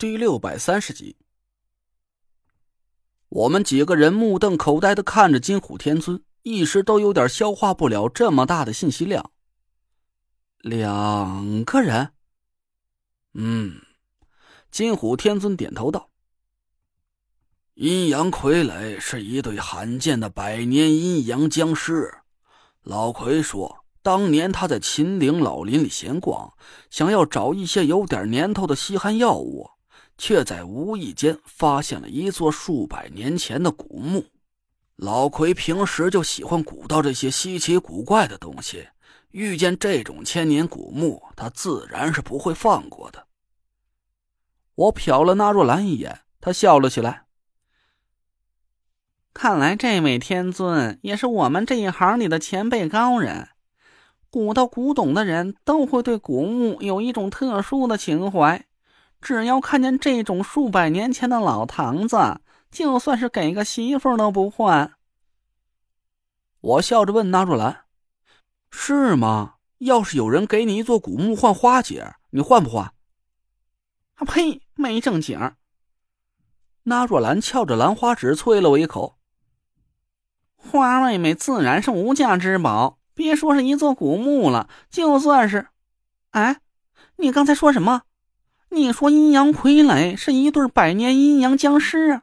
第六百三十集，我们几个人目瞪口呆的看着金虎天尊，一时都有点消化不了这么大的信息量。两个人，嗯，金虎天尊点头道：“阴阳傀儡是一对罕见的百年阴阳僵尸。老奎说。”当年他在秦岭老林里闲逛，想要找一些有点年头的稀罕药物，却在无意间发现了一座数百年前的古墓。老奎平时就喜欢鼓捣这些稀奇古怪的东西，遇见这种千年古墓，他自然是不会放过的。我瞟了纳若兰一眼，他笑了起来。看来这位天尊也是我们这一行里的前辈高人。古道古董的人都会对古墓有一种特殊的情怀，只要看见这种数百年前的老堂子，就算是给个媳妇都不换。我笑着问纳若兰：“是吗？要是有人给你一座古墓换花姐，你换不换？”啊呸！没正经。纳若兰翘着兰花指啐了我一口：“花妹妹自然是无价之宝。”别说是一座古墓了，就算是，哎，你刚才说什么？你说阴阳傀儡是一对百年阴阳僵尸啊？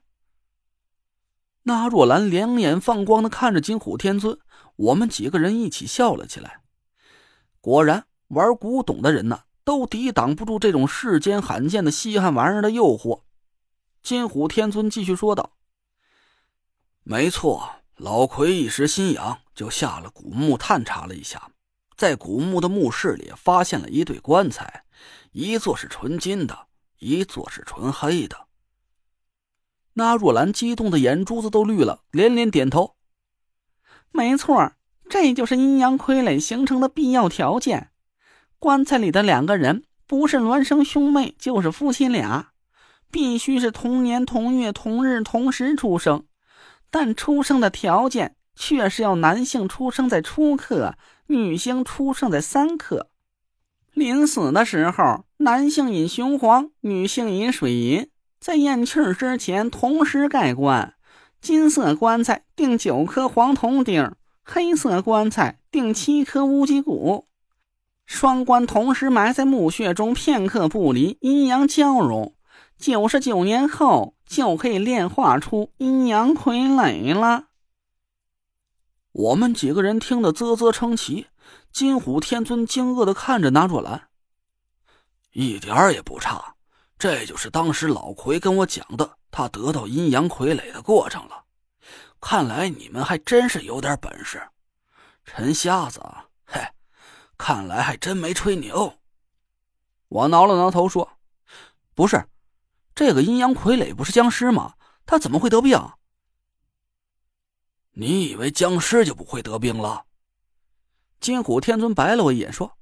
那若兰两眼放光的看着金虎天尊，我们几个人一起笑了起来。果然，玩古董的人呢，都抵挡不住这种世间罕见的稀罕玩意儿的诱惑。金虎天尊继续说道：“没错。”老奎一时心痒，就下了古墓探查了一下，在古墓的墓室里发现了一对棺材，一座是纯金的，一座是纯黑的。那若兰激动的眼珠子都绿了，连连点头：“没错，这就是阴阳傀儡形成的必要条件。棺材里的两个人不是孪生兄妹，就是夫妻俩，必须是同年同月同日同时出生。”但出生的条件却是要男性出生在初刻，女性出生在三刻。临死的时候，男性饮雄黄，女性饮水银，在咽气儿之前同时盖棺。金色棺材钉九颗黄铜钉，黑色棺材钉七颗乌鸡骨。双棺同时埋在墓穴中，片刻不离，阴阳交融。九十九年后。就可以炼化出阴阳傀儡了。我们几个人听得啧啧称奇。金虎天尊惊愕的看着那若兰，一点儿也不差。这就是当时老奎跟我讲的，他得到阴阳傀儡的过程了。看来你们还真是有点本事。陈瞎子，嘿，看来还真没吹牛。我挠了挠头说：“不是。”这个阴阳傀儡不是僵尸吗？他怎么会得病？你以为僵尸就不会得病了？金虎天尊白了我一眼，说：“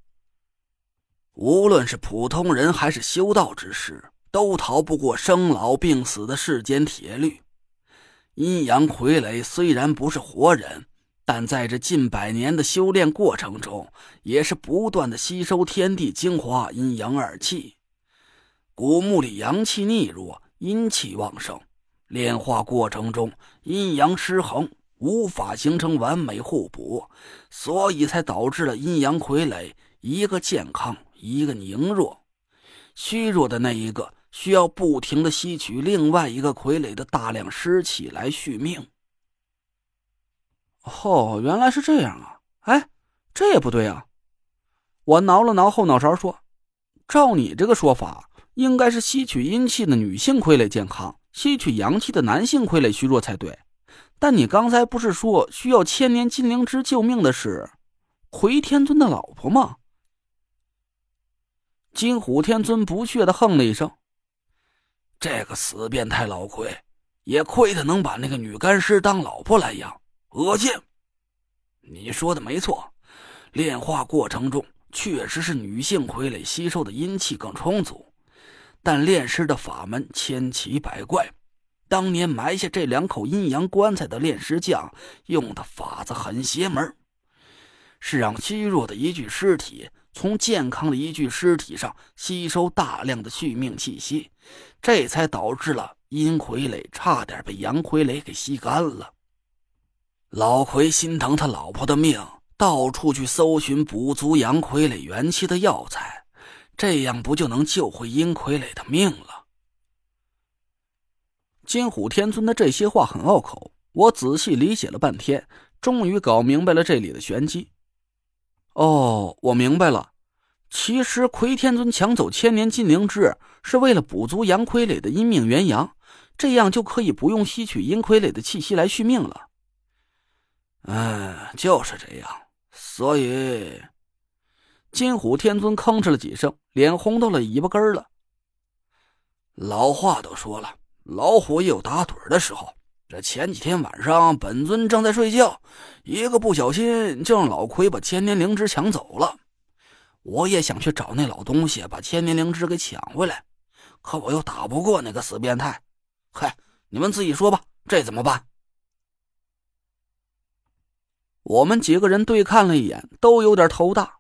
无论是普通人还是修道之士，都逃不过生老病死的世间铁律。阴阳傀儡虽然不是活人，但在这近百年的修炼过程中，也是不断的吸收天地精华，阴阳二气。”古墓里阳气逆弱，阴气旺盛，炼化过程中阴阳失衡，无法形成完美互补，所以才导致了阴阳傀儡一个健康，一个凝弱。虚弱的那一个需要不停的吸取另外一个傀儡的大量湿气来续命。哦，原来是这样啊！哎，这也不对啊！我挠了挠后脑勺，说：“照你这个说法。”应该是吸取阴气的女性傀儡健康，吸取阳气的男性傀儡虚弱才对。但你刚才不是说需要千年金灵芝救命的是魁天尊的老婆吗？金虎天尊不屑的哼了一声：“这个死变态老魁，也亏他能把那个女干尸当老婆来养，恶心！你说的没错，炼化过程中确实是女性傀儡吸收的阴气更充足。”但炼尸的法门千奇百怪，当年埋下这两口阴阳棺材的炼尸匠用的法子很邪门，是让虚弱的一具尸体从健康的一具尸体上吸收大量的续命气息，这才导致了阴傀儡差点被杨傀儡给吸干了。老奎心疼他老婆的命，到处去搜寻补足杨傀儡元气的药材，这样不就能救回阴傀儡的命了？金虎天尊的这些话很拗口，我仔细理解了半天，终于搞明白了这里的玄机。哦，我明白了。其实奎天尊抢走千年金灵芝，是为了补足阳傀儡的阴命元阳，这样就可以不用吸取阴傀儡的气息来续命了。嗯，就是这样。所以，金虎天尊吭哧了几声，脸红到了尾巴根儿了。老话都说了，老虎也有打盹的时候。这前几天晚上，本尊正在睡觉，一个不小心就让老奎把千年灵芝抢走了。我也想去找那老东西，把千年灵芝给抢回来，可我又打不过那个死变态。嗨，你们自己说吧，这怎么办？我们几个人对看了一眼，都有点头大。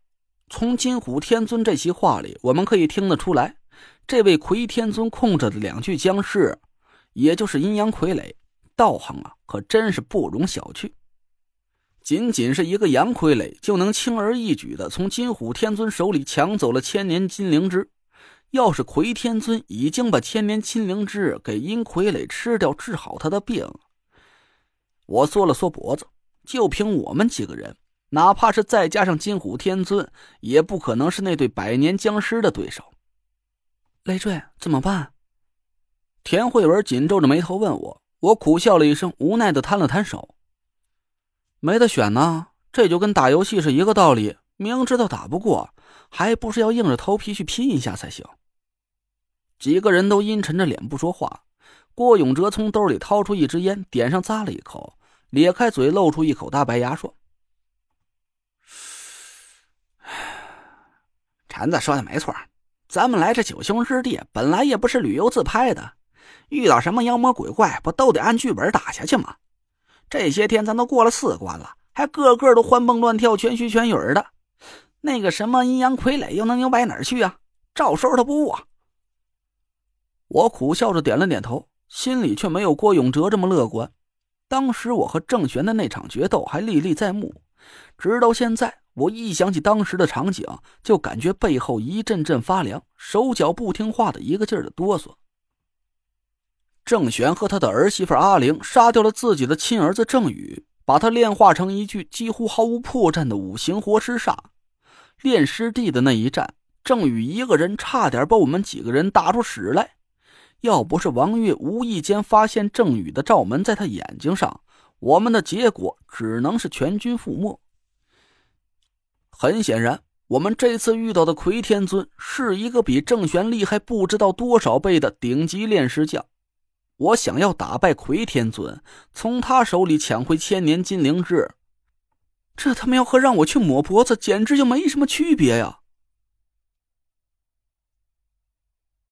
从金虎天尊这席话里，我们可以听得出来，这位魁天尊控制的两具僵尸，也就是阴阳傀儡。道行啊，可真是不容小觑。仅仅是一个阳傀儡，就能轻而易举的从金虎天尊手里抢走了千年金灵芝。要是魁天尊已经把千年金灵芝给阴傀儡吃掉，治好他的病，我缩了缩脖子，就凭我们几个人，哪怕是再加上金虎天尊，也不可能是那对百年僵尸的对手。累赘，怎么办？田慧文紧皱着眉头问我。我苦笑了一声，无奈的摊了摊手。没得选呢，这就跟打游戏是一个道理。明知道打不过，还不是要硬着头皮去拼一下才行。几个人都阴沉着脸不说话。郭永哲从兜里掏出一支烟，点上咂了一口，咧开嘴露出一口大白牙，说：“ 陈子说的没错，咱们来这九兄之地，本来也不是旅游自拍的。”遇到什么妖魔鬼怪，不都得按剧本打下去吗？这些天咱都过了四关了，还个个都欢蹦乱跳、全虚全影的。那个什么阴阳傀儡又能牛摆哪儿去啊？照收他不误啊。我苦笑着点了点头，心里却没有郭永哲这么乐观。当时我和郑玄的那场决斗还历历在目，直到现在，我一想起当时的场景，就感觉背后一阵阵发凉，手脚不听话的一个劲儿的哆嗦。郑玄和他的儿媳妇阿玲杀掉了自己的亲儿子郑宇，把他炼化成一具几乎毫无破绽的五行活尸煞。炼尸地的那一战，郑宇一个人差点把我们几个人打出屎来。要不是王月无意间发现郑宇的罩门在他眼睛上，我们的结果只能是全军覆没。很显然，我们这次遇到的魁天尊是一个比郑玄厉害不知道多少倍的顶级炼尸匠。我想要打败魁天尊，从他手里抢回千年金灵芝，这他喵和让我去抹脖子简直就没什么区别呀！